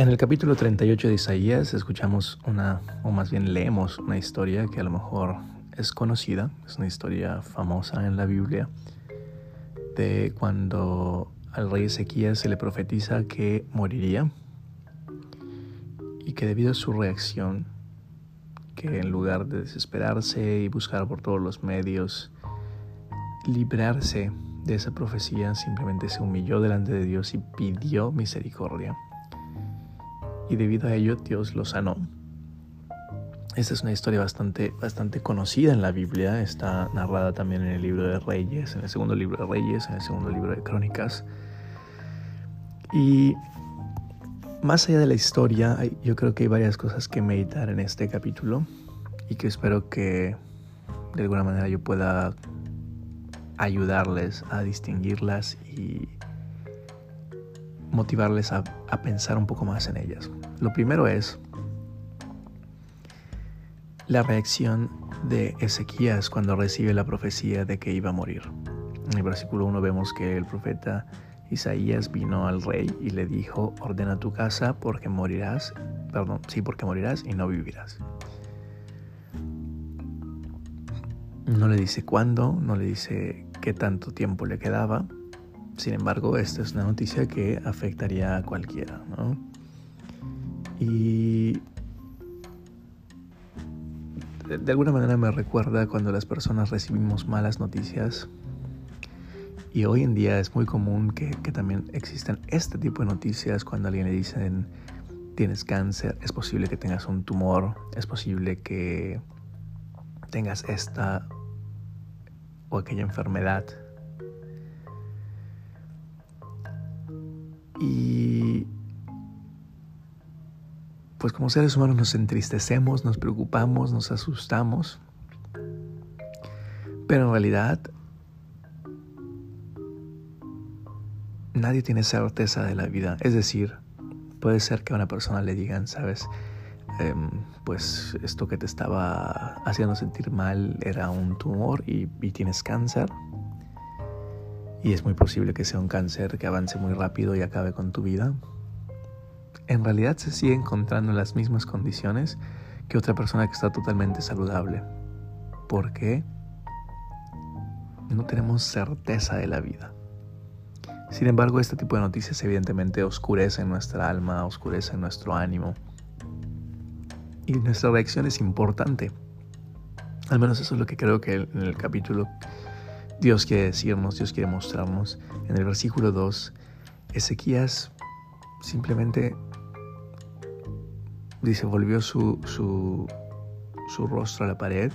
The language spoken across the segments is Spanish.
En el capítulo 38 de Isaías escuchamos una, o más bien leemos una historia que a lo mejor es conocida, es una historia famosa en la Biblia, de cuando al rey Ezequías se le profetiza que moriría y que debido a su reacción, que en lugar de desesperarse y buscar por todos los medios librarse de esa profecía, simplemente se humilló delante de Dios y pidió misericordia y debido a ello Dios lo sanó. Esta es una historia bastante, bastante conocida en la Biblia, está narrada también en el libro de Reyes, en el segundo libro de Reyes, en el segundo libro de Crónicas. Y más allá de la historia, yo creo que hay varias cosas que meditar en este capítulo y que espero que de alguna manera yo pueda ayudarles a distinguirlas y motivarles a, a pensar un poco más en ellas. Lo primero es la reacción de Ezequías cuando recibe la profecía de que iba a morir. En el versículo 1 vemos que el profeta Isaías vino al rey y le dijo, ordena tu casa porque morirás, perdón, sí, porque morirás y no vivirás. No le dice cuándo, no le dice qué tanto tiempo le quedaba. Sin embargo, esta es una noticia que afectaría a cualquiera, ¿no? Y de alguna manera me recuerda cuando las personas recibimos malas noticias. Y hoy en día es muy común que, también existan este tipo de noticias cuando alguien le dicen tienes cáncer, es posible que tengas un tumor, es posible que tengas esta o aquella enfermedad. Y pues como seres humanos nos entristecemos, nos preocupamos, nos asustamos, pero en realidad nadie tiene certeza de la vida. Es decir, puede ser que a una persona le digan, sabes, em, pues esto que te estaba haciendo sentir mal era un tumor y, y tienes cáncer. Y es muy posible que sea un cáncer que avance muy rápido y acabe con tu vida en realidad se sigue encontrando en las mismas condiciones que otra persona que está totalmente saludable. ¿Por qué? No tenemos certeza de la vida. Sin embargo, este tipo de noticias evidentemente oscurecen nuestra alma, oscurecen nuestro ánimo. Y nuestra reacción es importante. Al menos eso es lo que creo que en el capítulo Dios quiere decirnos, Dios quiere mostrarnos. En el versículo 2, Ezequías simplemente Dice, volvió su, su, su rostro a la pared.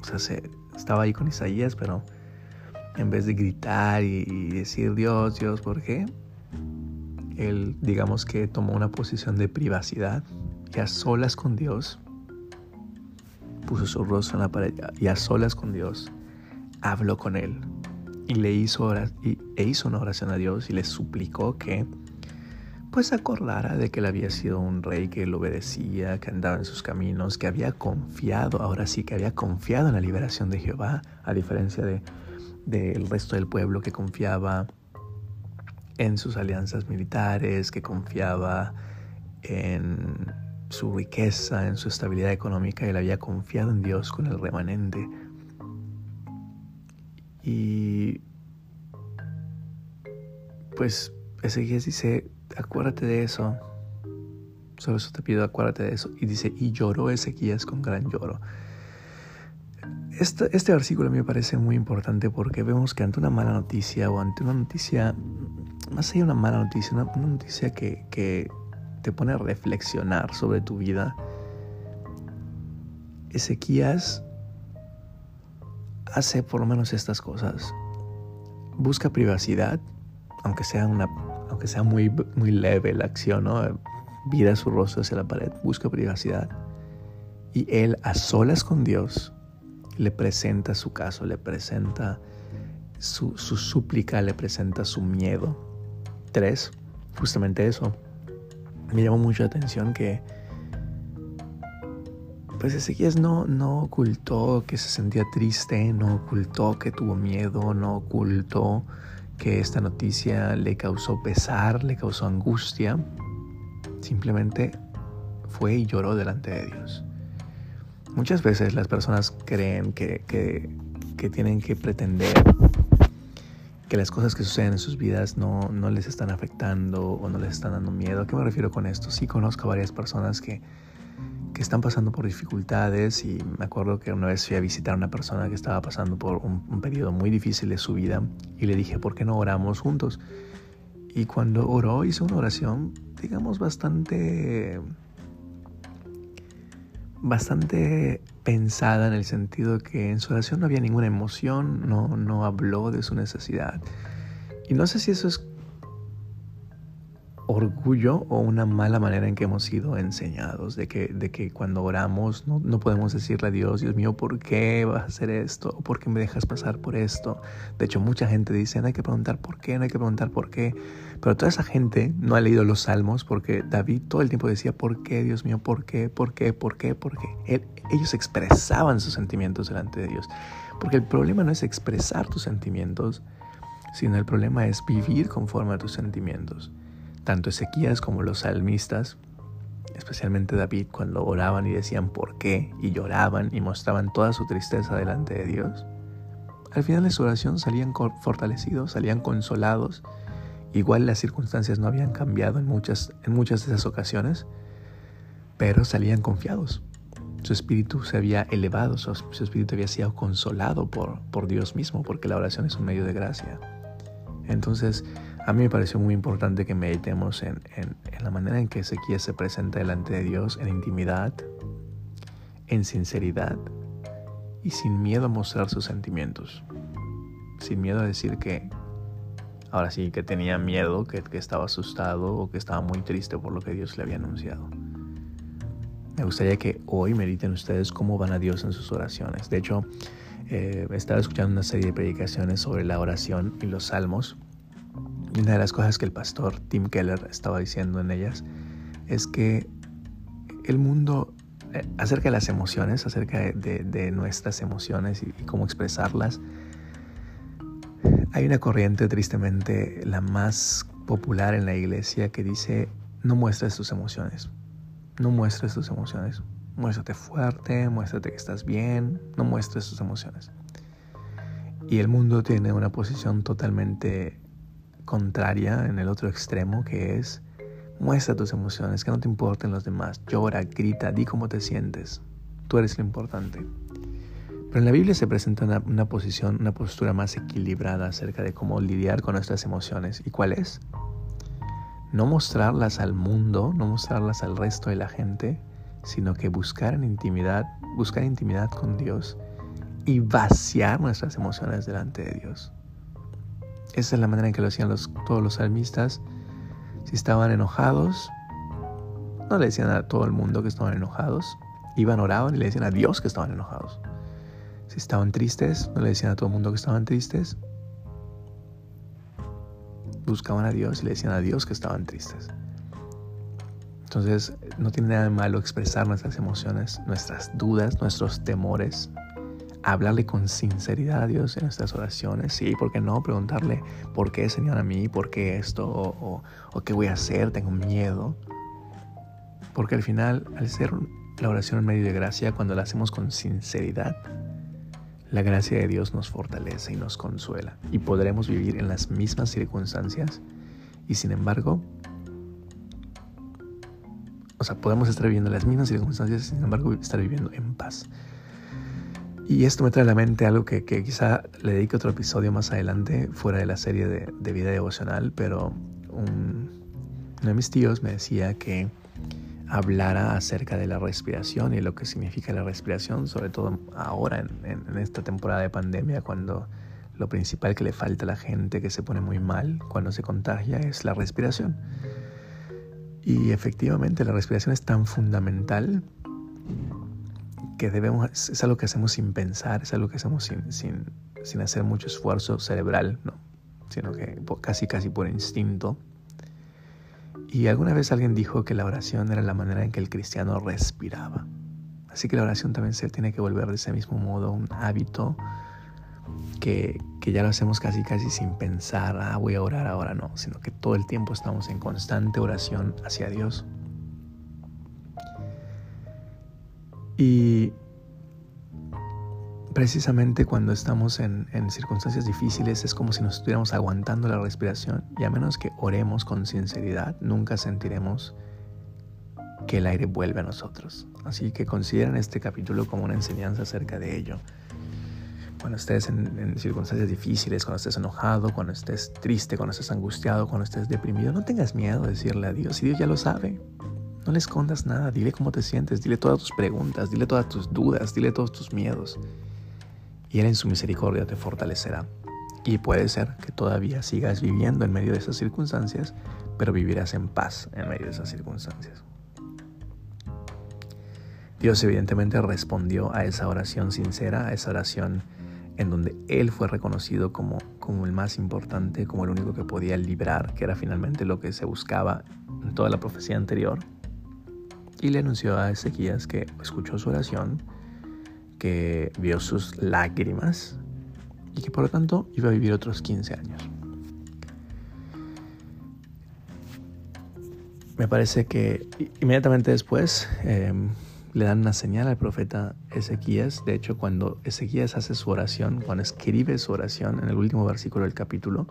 O sea, se, estaba ahí con Isaías, pero en vez de gritar y, decir Dios, Dios, ¿por qué? Él, digamos que tomó una posición de privacidad y a solas con Dios, puso su rostro en la pared y a solas con Dios habló con él y le hizo, y, e hizo una oración a Dios y le suplicó que pues acordara de que él había sido un rey que lo obedecía, que andaba en sus caminos, que había confiado, ahora sí, que había confiado en la liberación de Jehová, a diferencia del de, resto del pueblo que confiaba en sus alianzas militares, que confiaba en su riqueza, en su estabilidad económica, él había confiado en Dios con el remanente. Y pues Ezequiel dice, acuérdate de eso. Solo eso te pido, acuérdate de eso. Y dice, y lloró Ezequías con gran lloro. Este, este versículo a mí me parece muy importante porque vemos que ante una mala noticia o ante una noticia, más allá de una mala noticia, una, noticia que, que te pone a reflexionar sobre tu vida, Ezequías hace por lo menos estas cosas. Busca privacidad, aunque sea una aunque sea muy, muy leve la acción, ¿no? vira su rostro hacia la pared, busca privacidad. Y él, a solas con Dios, le presenta su caso, le presenta su, su súplica, le presenta su miedo. Tres, justamente eso. Me llamó mucho atención que pues Ezequiel no, no ocultó que se sentía triste, no ocultó que tuvo miedo, no ocultó que esta noticia le causó pesar, le causó angustia. simplemente fue y lloró delante de Dios. Muchas veces las personas creen que, que, tienen que pretender que las cosas que suceden en sus vidas no, no, les están afectando o no les están dando miedo. ¿A qué me refiero con esto? Sí conozco a varias personas que, están pasando por dificultades y me acuerdo que una vez fui a visitar a una persona que estaba pasando por un, un periodo muy difícil de su vida y le dije, ¿por qué no oramos juntos? Y cuando oró hizo una oración, digamos, bastante bastante pensada en el sentido que en su oración no había ninguna emoción, no, no habló de su necesidad. Y no sé si eso es orgullo o una mala manera en que hemos sido enseñados, de que, de que cuando oramos no, no, podemos decirle a Dios, Dios mío, ¿por qué vas a hacer esto? ¿O por qué me dejas pasar por esto? De hecho, mucha gente dice, no hay que preguntar por qué, no hay que preguntar por qué. Pero toda esa gente no ha leído los salmos porque David todo el tiempo decía, ¿por qué, Dios mío? ¿Por qué? ¿Por qué? ¿Por qué? ¿Por qué? ellos expresaban sus sentimientos delante de Dios. Porque el problema no es expresar tus sentimientos, sino el problema es vivir conforme a tus sentimientos. Tanto Ezequías como los salmistas, especialmente David, cuando oraban y decían por qué y lloraban y mostraban toda su tristeza delante de Dios, al final de su oración salían fortalecidos, salían consolados. Igual las circunstancias no habían cambiado en muchas, en muchas de esas ocasiones, pero salían confiados. Su espíritu se había elevado, su, espíritu había sido consolado por, por Dios mismo, porque la oración es un medio de gracia. Entonces, a mí me pareció muy importante que meditemos en, la manera en que Ezequiel se presenta delante de Dios en intimidad, en sinceridad y sin miedo a mostrar sus sentimientos. Sin miedo a decir que, ahora sí, que tenía miedo, que, estaba asustado o que estaba muy triste por lo que Dios le había anunciado. Me gustaría que hoy mediten ustedes cómo van a Dios en sus oraciones. De hecho, eh, estaba escuchando una serie de predicaciones sobre la oración y los salmos una de las cosas que el pastor Tim Keller estaba diciendo en ellas es que el mundo, eh, acerca de las emociones, acerca de, nuestras emociones y, cómo expresarlas, hay una corriente tristemente la más popular en la iglesia que dice no muestres tus emociones, no muestres tus emociones, muéstrate fuerte, muéstrate que estás bien, no muestres tus emociones. Y el mundo tiene una posición totalmente contraria en el otro extremo que es muestra tus emociones, que no te importen los demás, llora, grita, di cómo te sientes, tú eres lo importante. Pero en la Biblia se presenta una, posición, una postura más equilibrada acerca de cómo lidiar con nuestras emociones. ¿Y cuál es? No mostrarlas al mundo, no mostrarlas al resto de la gente, sino que buscar en intimidad, buscar intimidad con Dios y vaciar nuestras emociones delante de Dios. Esa es la manera en que lo hacían los, todos los salmistas. Si estaban enojados, no le decían a todo el mundo que estaban enojados. Iban, oraban y le decían a Dios que estaban enojados. Si estaban tristes, no le decían a todo el mundo que estaban tristes. Buscaban a Dios y le decían a Dios que estaban tristes. Entonces, no tiene nada de malo expresar nuestras emociones, nuestras dudas, nuestros temores, hablarle con sinceridad a Dios en nuestras oraciones. Sí, ¿por qué no? Preguntarle, ¿por qué, Señor, a mí? ¿Por qué esto? O, qué voy a hacer? Tengo miedo. Porque al final, al ser la oración en medio de gracia, cuando la hacemos con sinceridad, la gracia de Dios nos fortalece y nos consuela. Y podremos vivir en las mismas circunstancias. Y sin embargo, o sea, podemos estar viviendo en las mismas circunstancias sin embargo estar viviendo en paz. Y esto me trae a la mente algo que, quizá le dedique otro episodio más adelante, fuera de la serie de, vida devocional, pero un, uno de mis tíos me decía que hablara acerca de la respiración y lo que significa la respiración, sobre todo ahora en, esta temporada de pandemia, cuando lo principal que le falta a la gente que se pone muy mal cuando se contagia es la respiración. Y efectivamente la respiración es tan fundamental que debemos, es algo que hacemos sin pensar, es algo que hacemos sin, sin, sin hacer mucho esfuerzo cerebral, ¿no? sino que casi casi por instinto. Y alguna vez alguien dijo que la oración era la manera en que el cristiano respiraba. Así que la oración también se tiene que volver de ese mismo modo un hábito que, que, ya lo hacemos casi casi sin pensar, ah, voy a orar ahora, no, sino que todo el tiempo estamos en constante oración hacia Dios. Y precisamente cuando estamos en, circunstancias difíciles es como si nos estuviéramos aguantando la respiración y a menos que oremos con sinceridad, nunca sentiremos que el aire vuelve a nosotros. Así que consideren este capítulo como una enseñanza acerca de ello. Cuando estés en, circunstancias difíciles, cuando estés enojado, cuando estés triste, cuando estés angustiado, cuando estés deprimido, no tengas miedo de decirle a Dios. Y Dios ya lo sabe. No le escondas nada. Dile cómo te sientes. Dile todas tus preguntas. Dile todas tus dudas. Dile todos tus miedos y Él en su misericordia te fortalecerá. Y puede ser que todavía sigas viviendo en medio de esas circunstancias, pero vivirás en paz en medio de esas circunstancias. Dios evidentemente respondió a esa oración sincera, a esa oración en donde Él fue reconocido como, como el más importante, como el único que podía librar, que era finalmente lo que se buscaba en toda la profecía anterior. Y le anunció a Ezequías que escuchó su oración, que vio sus lágrimas y que por lo tanto iba a vivir otros 15 años. Me parece que inmediatamente después em, le dan una señal al profeta Ezequías. De hecho, cuando Ezequías hace su oración, cuando escribe su oración en el último versículo del capítulo,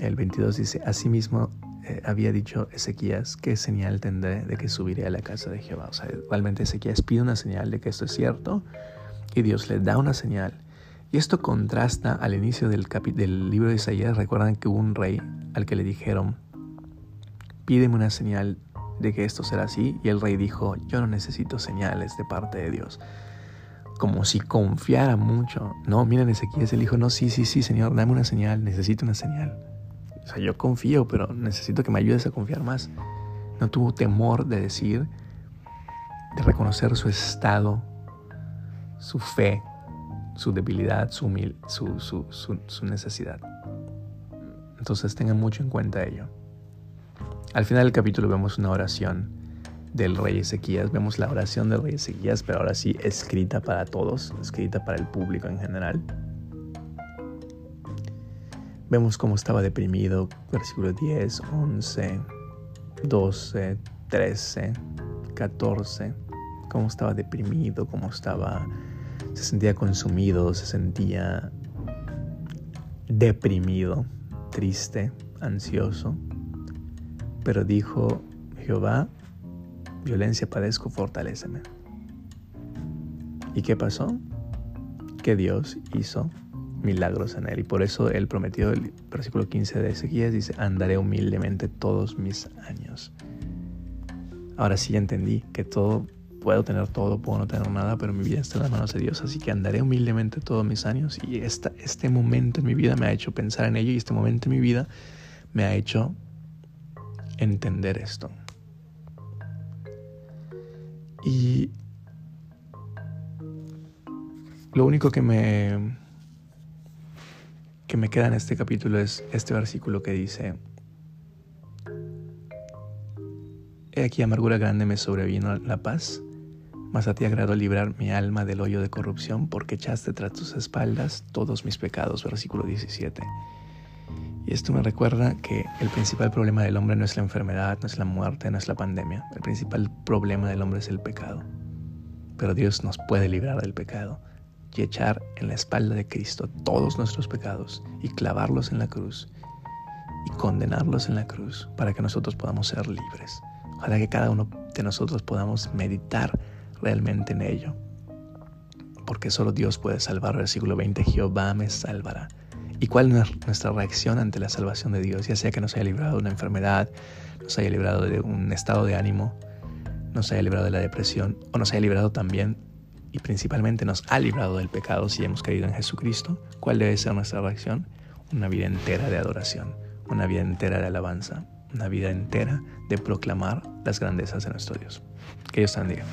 el 22 dice, asimismo eh, había dicho Ezequías, ¿qué señal tendré de que subiré a la casa de Jehová? O sea, igualmente Ezequías pide una señal de que esto es cierto y Dios le da una señal. Y esto contrasta al inicio del, libro de Isaías. Recuerdan que hubo un rey al que le dijeron, pídeme una señal de que esto será así. Y el rey dijo, yo no necesito señales de parte de Dios. Como si confiara mucho. No, miren Ezequías, él dijo, no, sí, sí, sí, Señor, dame una señal, necesito una señal. Sea, yo confío, pero necesito que me ayudes a confiar más. No tuvo temor de decir, de reconocer su estado, su fe, su debilidad, su, su, su, necesidad. Entonces tengan mucho en cuenta ello. Al final del capítulo vemos una oración del rey Ezequías, vemos la oración del rey Ezequías, pero ahora sí escrita para todos, escrita para el público en general. Vemos cómo estaba deprimido, versículo 10, 11, 12, 13, 14, cómo estaba deprimido, cómo estaba, se sentía consumido, se sentía deprimido, triste, ansioso. Pero dijo, Jehová, violencia padezco, fortaléceme. ¿Y qué pasó? Que Dios hizo milagros en él. Y por eso él prometió, el versículo 15 de Ezequiel dice, andaré humildemente todos mis años. Ahora sí entendí que todo, puedo tener todo, puedo no tener nada, pero mi vida está en las manos de Dios. Así que andaré humildemente todos mis años. Y esta, este momento en mi vida me ha hecho pensar en ello y este momento en mi vida me ha hecho entender esto. Y lo único que me que me queda en este capítulo es este versículo que dice, He aquí amargura grande me sobrevino la paz, mas a ti agrado librar mi alma del hoyo de corrupción, porque echaste tras tus espaldas todos mis pecados, versículo 17. Y esto me recuerda que el principal problema del hombre no es la enfermedad, no es la muerte, no es la pandemia. El principal problema del hombre es el pecado. Pero Dios nos puede librar del pecado y echar en la espalda de Cristo todos nuestros pecados y clavarlos en la cruz y condenarlos en la cruz para que nosotros podamos ser libres. Ojalá que cada uno de nosotros podamos meditar realmente en ello. Porque solo Dios puede salvar. Versículo 20, Jehová me salvará. ¿Y cuál es nuestra reacción ante la salvación de Dios? Ya sea que nos haya librado de una enfermedad, nos haya librado de un estado de ánimo, nos haya librado de la depresión o nos haya librado también y principalmente nos ha librado del pecado si hemos creído en Jesucristo, ¿cuál debe ser nuestra reacción? Una vida entera de adoración, una vida entera de alabanza, una vida entera de proclamar las grandezas de nuestro Dios. Que Dios te bendiga.